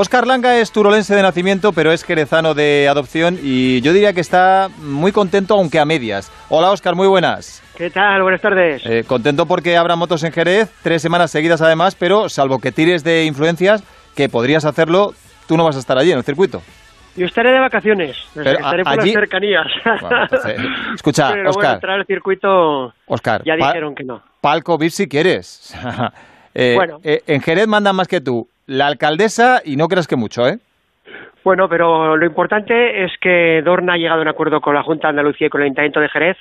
Oscar Langa es turolense de nacimiento, pero es jerezano de adopción y yo diría que está muy contento, aunque a medias. Hola Oscar, muy buenas. ¿Qué tal? Buenas tardes. Eh, contento porque habrá motos en Jerez, tres semanas seguidas además, pero salvo que tires de influencias, que podrías hacerlo, tú no vas a estar allí en el circuito. Yo estaré de vacaciones, estaré por las cercanías. escucha, Pero Oscar. entrar al circuito Oscar, ya dijeron que no. Palco VIP si quieres. Eh, bueno. Eh, en Jerez mandan más que tú. La alcaldesa, y no creas que mucho, ¿eh? Bueno, pero lo importante es que Dorna ha llegado a un acuerdo con la Junta de Andalucía y con el Ayuntamiento de Jerez,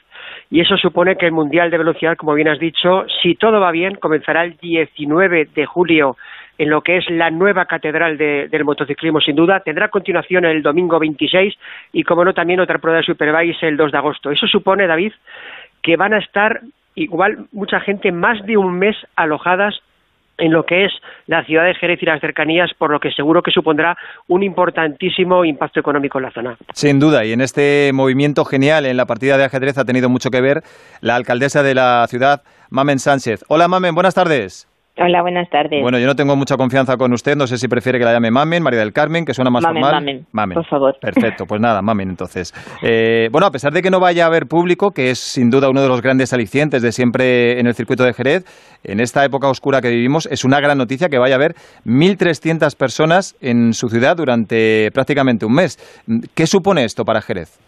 y eso supone que el Mundial de Velocidad, como bien has dicho, si todo va bien, comenzará el 19 de julio en lo que es la nueva catedral de, del motociclismo, sin duda. Tendrá continuación el domingo 26 y, como no, también otra prueba de Superbike el 2 de agosto. Eso supone, David, que van a estar igual mucha gente más de un mes alojadas en lo que es la ciudad de Jerez y las cercanías, por lo que seguro que supondrá un importantísimo impacto económico en la zona. Sin duda, y en este movimiento genial en la partida de ajedrez ha tenido mucho que ver la alcaldesa de la ciudad, Mamen Sánchez. Hola Mamen, buenas tardes. Hola, buenas tardes. Bueno, yo no tengo mucha confianza con usted, no sé si prefiere que la llame Mamen, María del Carmen, que suena más mamen, formal. Mamen, mamen, por favor. Perfecto, pues nada, Mamen entonces. Eh, bueno, a pesar de que no vaya a haber público, que es sin duda uno de los grandes alicientes de siempre en el circuito de Jerez, en esta época oscura que vivimos, es una gran noticia que vaya a haber 1.300 personas en su ciudad durante prácticamente un mes. ¿Qué supone esto para Jerez?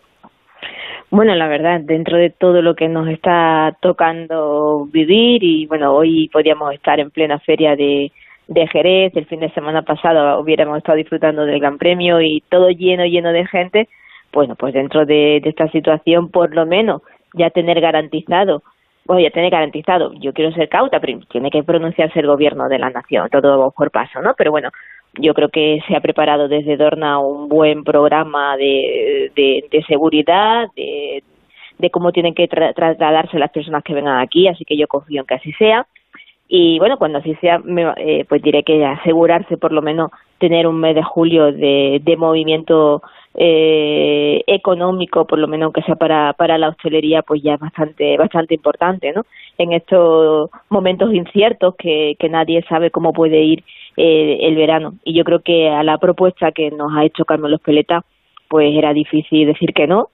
Bueno, la verdad, dentro de todo lo que nos está tocando vivir y bueno, hoy podríamos estar en plena feria de, de Jerez, el fin de semana pasado hubiéramos estado disfrutando del Gran Premio y todo lleno, lleno de gente, bueno, pues dentro de, de esta situación, por lo menos ya tener garantizado, bueno, ya tener garantizado, yo quiero ser cauta, pero tiene que pronunciarse el gobierno de la nación, todo por paso, ¿no? Pero bueno, yo creo que se ha preparado desde Dorna un buen programa de, de, seguridad, de, de, cómo tienen que tra trasladarse las personas que vengan aquí, así que yo confío en que así sea. Y bueno, cuando así sea, me, eh, pues diré que asegurarse por lo menos tener un mes de julio de, de movimiento eh, económico, por lo menos aunque sea para, para la hostelería, pues ya es bastante, bastante importante, ¿no? En estos momentos inciertos que, que nadie sabe cómo puede ir eh, el verano. Y yo creo que a la propuesta que nos ha hecho Carlos Peleta, pues era difícil decir que no.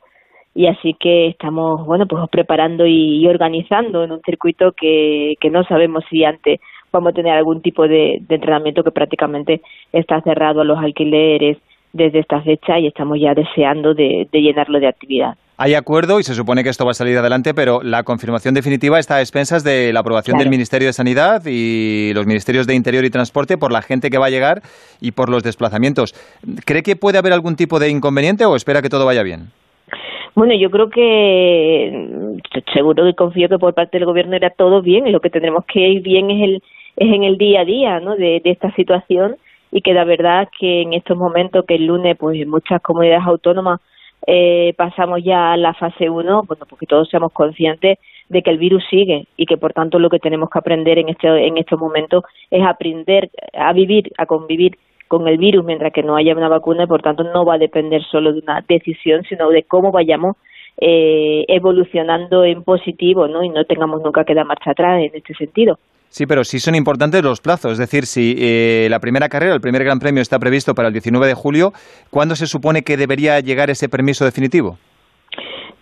Y así que estamos, bueno, pues preparando y, y organizando en un circuito que, que no sabemos si antes vamos a tener algún tipo de, de entrenamiento que prácticamente está cerrado a los alquileres, desde esta fecha y estamos ya deseando de, de, llenarlo de actividad. Hay acuerdo y se supone que esto va a salir adelante, pero la confirmación definitiva está a expensas de la aprobación claro. del Ministerio de Sanidad y los Ministerios de Interior y Transporte por la gente que va a llegar y por los desplazamientos. ¿Cree que puede haber algún tipo de inconveniente o espera que todo vaya bien? Bueno, yo creo que seguro y confío que por parte del gobierno era todo bien y lo que tendremos que ir bien es el es en el día a día, ¿no? De, esta situación y que la verdad que en estos momentos que el lunes pues en muchas comunidades autónomas eh, pasamos ya a la fase 1, bueno, porque todos seamos conscientes de que el virus sigue y que por tanto lo que tenemos que aprender en este en estos momentos es aprender a vivir, a convivir con el virus mientras que no haya una vacuna y por tanto no va a depender solo de una decisión, sino de cómo vayamos eh, evolucionando en positivo, ¿no? Y no tengamos nunca que dar marcha atrás en este sentido. Sí, pero sí son importantes los plazos. Es decir, si eh, la primera carrera, el primer Gran Premio está previsto para el 19 de julio, ¿cuándo se supone que debería llegar ese permiso definitivo?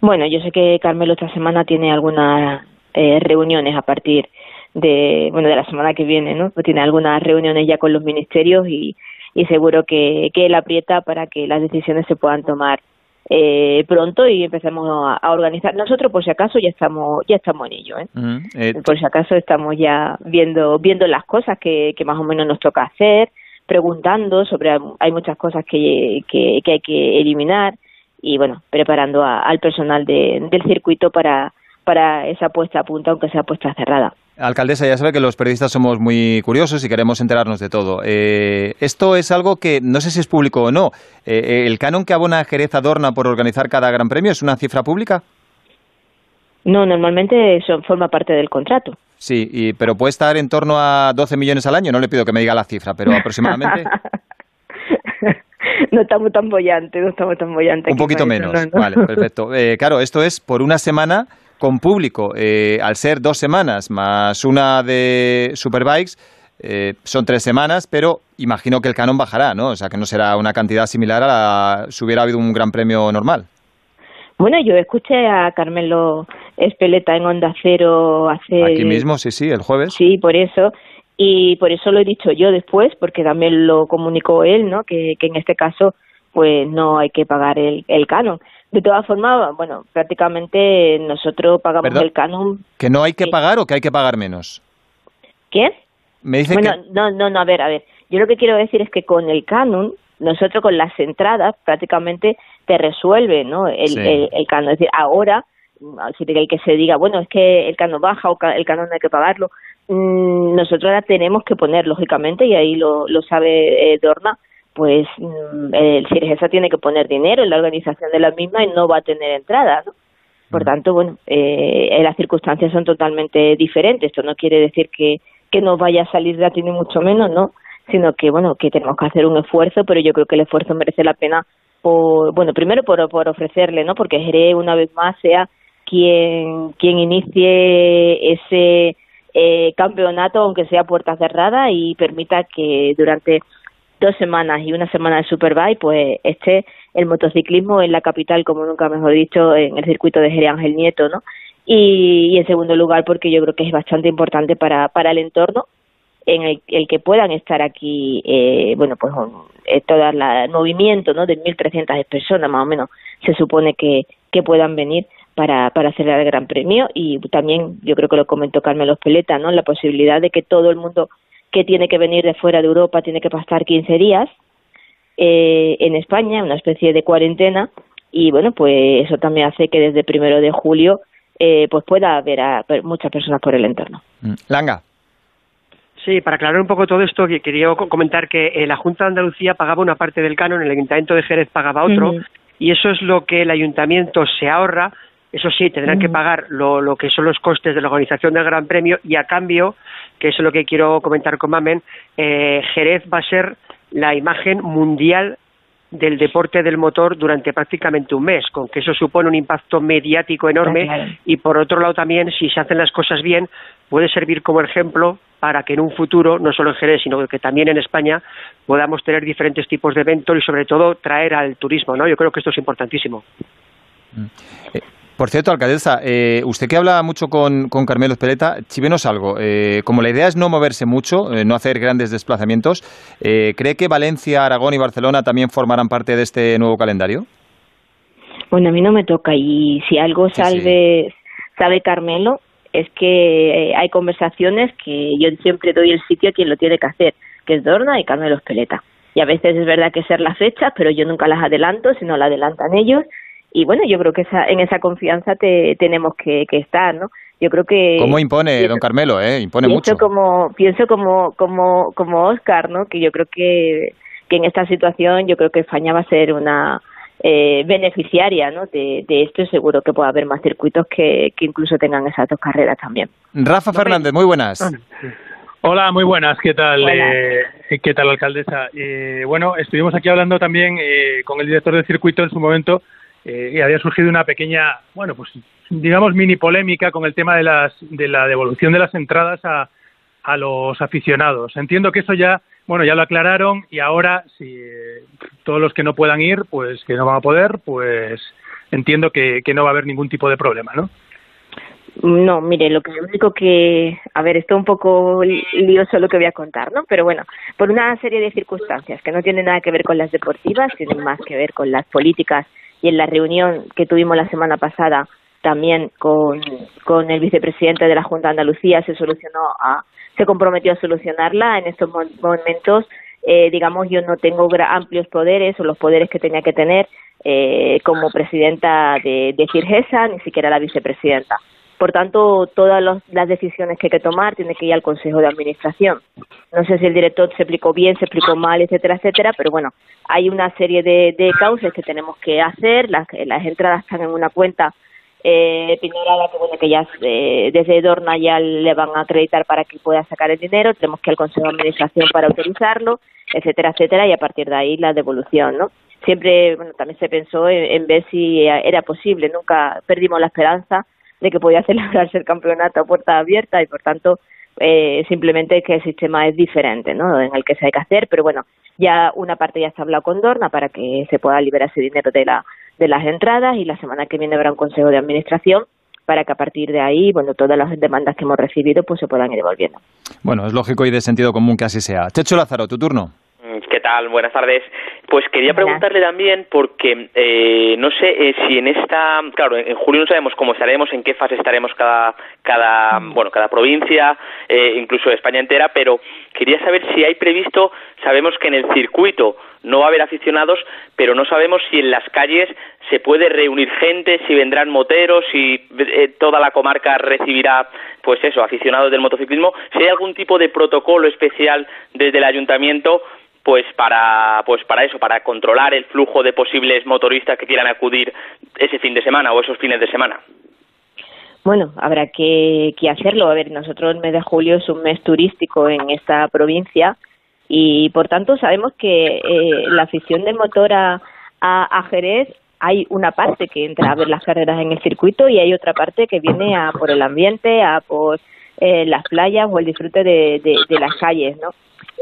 Bueno, yo sé que Carmelo esta semana tiene algunas eh, reuniones a partir de, bueno, de la semana que viene, ¿no? Tiene algunas reuniones ya con los ministerios y, y seguro que, que él aprieta para que las decisiones se puedan tomar eh, pronto y empecemos a, a, organizar. Nosotros, por si acaso, ya estamos ya estamos en ello. ¿eh? Uh -huh. eh, por si acaso, estamos ya viendo viendo las cosas que, que más o menos nos toca hacer, preguntando sobre hay muchas cosas que, que, que hay que eliminar y bueno, preparando a, al personal de, del circuito para para esa puesta a punta, aunque sea puesta cerrada. Alcaldesa, ya sabe que los periodistas somos muy curiosos y queremos enterarnos de todo. Eh, esto es algo que no sé si es público o no. Eh, ¿El canon que abona Jerez Adorna por organizar cada gran premio es una cifra pública? No, normalmente eso forma parte del contrato. Sí, y, pero puede estar en torno a 12 millones al año. No le pido que me diga la cifra, pero aproximadamente. no estamos tan bollantes, no estamos tan bollantes. Un poquito menos, no, no. vale, perfecto. Eh, claro, esto es por una semana con público. Eh, al ser dos semanas más una de Superbikes, eh, son tres semanas, pero imagino que el canon bajará, ¿no? O sea, que no será una cantidad similar a la si hubiera habido un gran premio normal. Bueno, yo escuché a Carmelo Espeleta en Onda Cero hace... Aquí mismo, sí, sí, el jueves. Sí, por eso. Y por eso lo he dicho yo después, porque también lo comunicó él, ¿no? Que, que en este caso, pues no hay que pagar el, el canon. De todas formas, bueno, prácticamente nosotros pagamos el canon. ¿Que no hay que pagar o que hay que pagar menos? ¿Qué? Me dice bueno, no, no, no, a ver, a ver. Yo lo que quiero decir es que con el canon, nosotros con las entradas prácticamente te resuelve, ¿no? El, el, canon. Es decir, ahora, el que se diga, bueno, es que el canon baja o el canon no hay que pagarlo, mm, nosotros ahora tenemos que poner, lógicamente, y ahí lo, lo sabe eh, Dorna, pues mm, el CIRGESA tiene que poner dinero en la organización de la misma y no va a tener entrada, ¿no? Por mm. tanto, bueno, eh, las circunstancias son totalmente diferentes. Esto no quiere decir que, que no vaya a salir gratis ni mucho menos, ¿no? Sino que, bueno, que tenemos que hacer un esfuerzo, pero yo creo que el esfuerzo merece la pena por, bueno, primero por, por ofrecerle, ¿no? Porque Jerez una vez más sea quien, quien inicie ese eh, campeonato, aunque sea puerta cerrada, y permita que durante dos semanas y una semana de Superbike, pues esté el motociclismo en la capital, como nunca mejor dicho, en el circuito de Jerez Ángel Nieto, ¿no? Y, en segundo lugar, porque yo creo que es bastante importante para, para el entorno en el, el que puedan estar aquí, eh, bueno, pues eh, todo el movimiento, ¿no? De 1.300 personas más o menos se supone que, que puedan venir para, para hacer el Gran Premio y también yo creo que lo comentó Carmelo Peleta, ¿no? La posibilidad de que todo el mundo que tiene que venir de fuera de Europa tiene que pasar 15 días eh, en España, una especie de cuarentena, y bueno, pues eso también hace que desde primero de julio eh, pues pueda haber a muchas personas por el entorno. Mm. Langa. Sí, para aclarar un poco todo esto, quería comentar que eh, la Junta de Andalucía pagaba una parte del canon, el Ayuntamiento de Jerez pagaba otro, y eso es lo que el Ayuntamiento se ahorra eso sí, tendrán que pagar lo, lo, que son los costes de la organización del Gran Premio y a cambio, que eso es lo que quiero comentar con Mamen, eh, Jerez va a ser la imagen mundial del deporte del motor durante prácticamente un mes, con que eso supone un impacto mediático enorme y por otro lado también, si se hacen las cosas bien, puede servir como ejemplo para que en un futuro, no solo en Jerez, sino que también en España, podamos tener diferentes tipos de eventos y sobre todo traer al turismo, ¿no? Yo creo que esto es importantísimo. Mm. Eh, por cierto, alcaldesa, eh, usted que habla mucho con, con Carmelo Espeleta, chivenos algo. Eh, como la idea es no moverse mucho, eh, no hacer grandes desplazamientos, ¿cree que Valencia, Aragón y Barcelona también formarán parte de este nuevo calendario? Bueno, a mí no me toca y si algo salve, sabe Carmelo es que hay conversaciones que yo siempre doy el sitio a quien lo tiene que hacer, que es Dorna y Carmelo Espeleta. Y a veces es verdad que ser las fechas, pero yo nunca las adelanto, sino las adelantan ellos y bueno, yo creo que esa, en esa confianza te, tenemos que, que estar, ¿no? Yo creo que... ¿Cómo impone, don Carmelo, eh? Impone pienso mucho. Como, pienso como, como, como Oscar, ¿no? Que yo creo que, que en esta situación yo creo que España va a ser una eh, beneficiaria ¿no? de, de esto y seguro que puede haber más circuitos que, que incluso tengan esas dos carreras también. Rafa Fernández, muy buenas. Hola, muy buenas. ¿Qué tal? Eh, ¿Qué tal, alcaldesa? Eh, bueno, estuvimos aquí hablando también eh, con el director del circuito en su momento eh, y había surgido una pequeña, bueno, pues digamos mini polémica con el tema de, las, de la devolución de las entradas a, a los aficionados. Entiendo que eso ya, bueno, ya lo aclararon y ahora si eh, todos los que no puedan ir, pues que no van a poder, pues entiendo que, que no va a haber ningún tipo de problema, ¿no? No, mire, lo único que, a ver, esto un poco lioso lo que voy a contar, ¿no? Pero bueno, por una serie de circunstancias que no tienen nada que ver con las deportivas, tienen más que ver con las políticas y en la reunión que tuvimos la semana pasada también con, el vicepresidente de la Junta de Andalucía se solucionó a, se comprometió a solucionarla en estos momentos. Eh, digamos yo no tengo amplios poderes o los poderes que tenía que tener eh, como presidenta de, de ni siquiera la vicepresidenta por tanto, todas las decisiones que hay que tomar tienen que ir al Consejo de Administración. No sé si el director se explicó bien, se explicó mal, etcétera, etcétera, pero bueno, hay una serie de, de causas que tenemos que hacer. Las, las entradas están en una cuenta eh, que bueno que ya eh, desde Dorna ya le van a acreditar para que pueda sacar el dinero, tenemos que ir al Consejo de Administración para autorizarlo, etcétera, etcétera, y a partir de ahí la devolución, ¿no? Siempre, bueno, también se pensó en ver si era posible, nunca perdimos la esperanza de que podía celebrarse el campeonato a puerta abierta y por tanto eh, simplemente que el sistema es diferente, ¿no? En el que se hay que hacer, pero bueno, ya una parte ya está hablado con Dorna para que se pueda liberar ese dinero de, la, de las entradas y la semana que viene habrá un consejo de administración para que a partir de ahí, bueno, todas las demandas que hemos recibido pues se puedan ir devolviendo. Bueno, es lógico y de sentido común que así sea. Checho Lázaro, tu turno. ¿Qué tal? Buenas tardes. Pues quería preguntarle también, porque eh, no sé eh, si en esta, claro, en julio no sabemos cómo estaremos, en qué fase estaremos cada, cada, mm. bueno, cada provincia, eh, incluso España entera, pero quería saber si hay previsto, sabemos que en el circuito no va a haber aficionados, pero no sabemos si en las calles se puede reunir gente, si vendrán moteros, si toda la comarca recibirá, pues eso, aficionados del motociclismo, si hay algún tipo de protocolo especial desde el ayuntamiento pues para pues para eso para controlar el flujo de posibles motoristas que quieran acudir ese fin de semana o esos fines de semana bueno, habrá que, hacerlo. A ver, nosotros el mes de julio es un mes turístico en esta provincia y por tanto sabemos que eh, la afición de motor a, a, Jerez hay una parte que entra a ver las carreras en el circuito y hay otra parte que viene a por el ambiente, a por eh, las playas o el disfrute de, de, de las calles, ¿no?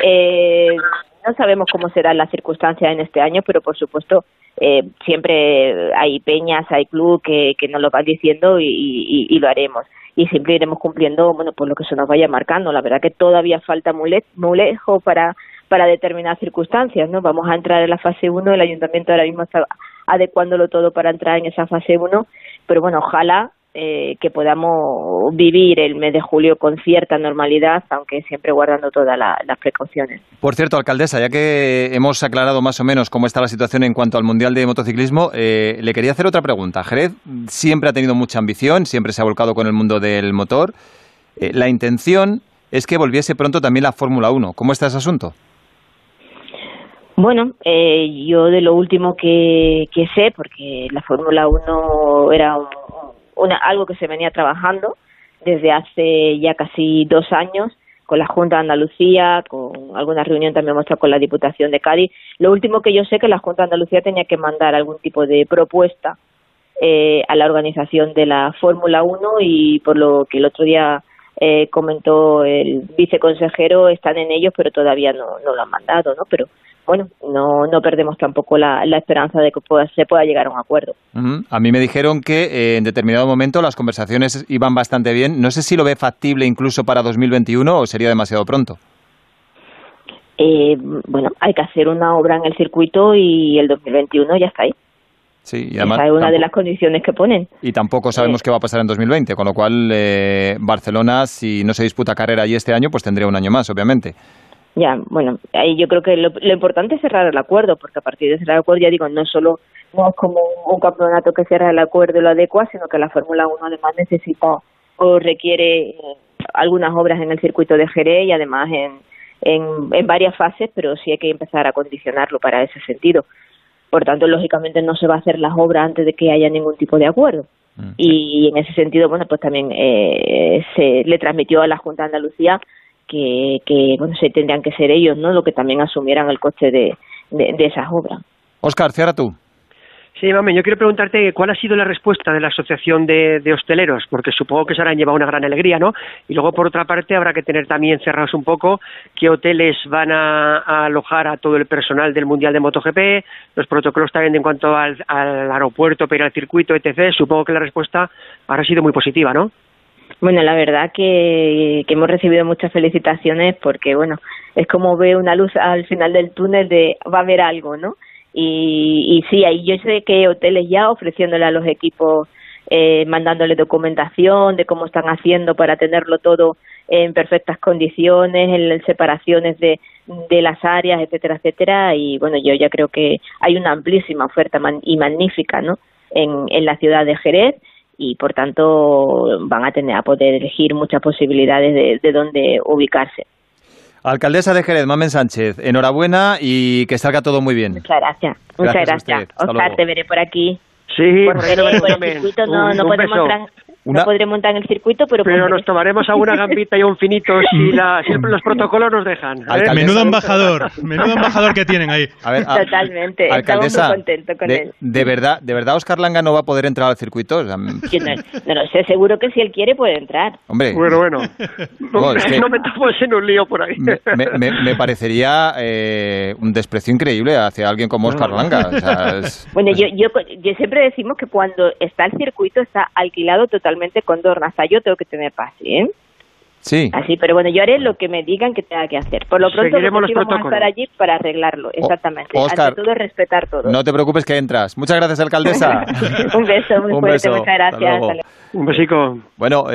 Eh, no sabemos cómo serán las circunstancias en este año, pero por supuesto eh, siempre hay peñas, hay club que, nos lo van diciendo y, y, lo haremos. Y siempre iremos cumpliendo, bueno, por lo que se nos vaya marcando. La verdad que todavía falta muy, muy lejos para, para determinadas circunstancias, ¿no? Vamos a entrar en la fase 1, el ayuntamiento ahora mismo está adecuándolo todo para entrar en esa fase 1, pero bueno, ojalá eh, que podamos vivir el mes de julio con cierta normalidad, aunque siempre guardando todas las precauciones. Por cierto, alcaldesa, ya que hemos aclarado más o menos cómo está la situación en cuanto al Mundial de Motociclismo, eh, le quería hacer otra pregunta. Jerez siempre ha tenido mucha ambición, siempre se ha volcado con el mundo del motor. Eh, la intención es que volviese pronto también la Fórmula 1. ¿Cómo está ese asunto? Bueno, yo de lo último que, que sé, porque la Fórmula 1 era un algo que se venía trabajando desde hace ya casi dos años con la Junta de Andalucía, con alguna reunión también hemos con la Diputación de Cádiz. Lo último que yo sé que la Junta de Andalucía tenía que mandar algún tipo de propuesta eh, a la organización de la Fórmula 1 y por lo que el otro día eh, comentó el viceconsejero, están en ellos, pero todavía no, no lo han mandado, ¿no? Pero bueno, no, no perdemos tampoco la, esperanza de que se pueda llegar a un acuerdo. A mí me dijeron que eh, en determinado momento las conversaciones iban bastante bien. No sé si lo ve factible incluso para 2021 o sería demasiado pronto. Eh, bueno, hay que hacer una obra en el circuito y el 2021 ya está ahí. Sí, y además, Esa es una de las condiciones que ponen. Y tampoco sabemos qué va a pasar en 2020, con lo cual eh, Barcelona, si no se disputa carrera allí este año, pues tendría un año más, obviamente. Ya, bueno, ahí yo creo que lo, importante es cerrar el acuerdo, porque a partir de cerrar el acuerdo, ya digo, no solo no es como un campeonato que cierra el acuerdo y lo adecua, sino que la Fórmula 1 además necesita o requiere eh, algunas obras en el circuito de Jerez y además en, en, en varias fases, pero sí hay que empezar a condicionarlo para ese sentido. Por tanto, lógicamente no se va a hacer las obras antes de que haya ningún tipo de acuerdo. Mm. Y en ese sentido, bueno, pues también eh, se le transmitió a la Junta de Andalucía que, que bueno, se tendrían que ser ellos, ¿no? Lo que también asumieran el coste de, de, esas obras. Oscar, cierra tú. Sí, mami, yo quiero preguntarte cuál ha sido la respuesta de la Asociación de, Hosteleros, porque supongo que se habrán llevado una gran alegría, ¿no? Y luego, por otra parte, habrá que tener también cerrados un poco qué hoteles van a, alojar a todo el personal del Mundial de MotoGP, los protocolos también en cuanto al, al aeropuerto, pero al circuito, etc. Supongo que la respuesta habrá sido muy positiva, ¿no? Bueno, la verdad que, hemos recibido muchas felicitaciones porque, bueno, es como ve una luz al final del túnel de va a haber algo, ¿no? Y, y sí, ahí yo sé que hoteles ya ofreciéndole a los equipos, eh, mandándole documentación de cómo están haciendo para tenerlo todo en perfectas condiciones, en separaciones de, de las áreas, etcétera, etcétera. Y bueno, yo ya creo que hay una amplísima oferta y magnífica, ¿no? En, en la ciudad de Jerez y por tanto van a tener a poder elegir muchas posibilidades de, de dónde ubicarse. Alcaldesa de Jerez, Mamen Sánchez, enhorabuena y que salga todo muy bien. Muchas gracias. Muchas gracias. Oscar, te veré por aquí. Sí, por, el, por el circuito no, no podemos No podré montar en el circuito, pero... Pero nos tomaremos alguna gambita y un finito si, la, si los protocolos nos dejan. ¿eh? Menudo embajador, menudo embajador que tienen ahí. Totalmente, estamos muy contentos con de, él. De verdad, ¿De verdad Oscar Langa no va a poder entrar al circuito? no, no, sé, seguro que si él quiere puede entrar. Hombre. Bueno, bueno. No, es que no metamos en un lío por ahí. Me, me, me parecería eh, un desprecio increíble hacia alguien como Oscar Langa. O sea, es, bueno, yo, yo, yo siempre decimos que cuando está el circuito está alquilado totalmente con Dorna. Hasta yo tengo que tener paz, ¿eh? Sí. Así, pero bueno, yo haré lo que me digan que tenga que hacer. Por lo pronto, Seguiremos los vamos a estar allí para arreglarlo, exactamente. Oscar, Ante todo, respetar todo. No te preocupes que entras. Muchas gracias, alcaldesa. Un beso muy Un fuerte, beso. muchas gracias. Hasta luego. Un besico. Bueno, eh,